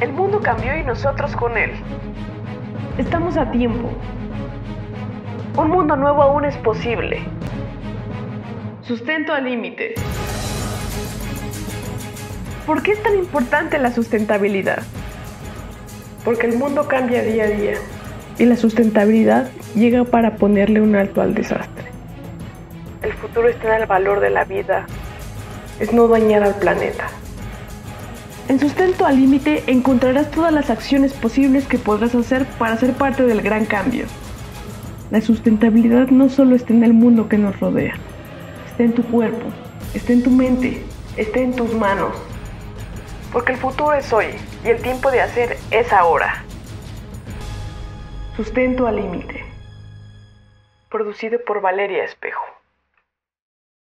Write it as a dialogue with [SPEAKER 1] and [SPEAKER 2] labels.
[SPEAKER 1] El mundo cambió y nosotros con él.
[SPEAKER 2] Estamos a tiempo.
[SPEAKER 1] Un mundo nuevo aún es posible.
[SPEAKER 2] Sustento al límite.
[SPEAKER 1] ¿Por qué es tan importante la sustentabilidad?
[SPEAKER 2] Porque el mundo cambia día a día y la sustentabilidad llega para ponerle un alto al desastre.
[SPEAKER 1] El futuro está en el valor de la vida, es no dañar al planeta.
[SPEAKER 2] En Sustento al Límite encontrarás todas las acciones posibles que podrás hacer para ser parte del gran cambio. La sustentabilidad no solo está en el mundo que nos rodea, está en tu cuerpo, está en tu mente, está en tus manos.
[SPEAKER 1] Porque el futuro es hoy y el tiempo de hacer es ahora.
[SPEAKER 2] Sustento al Límite.
[SPEAKER 1] Producido por Valeria Espejo.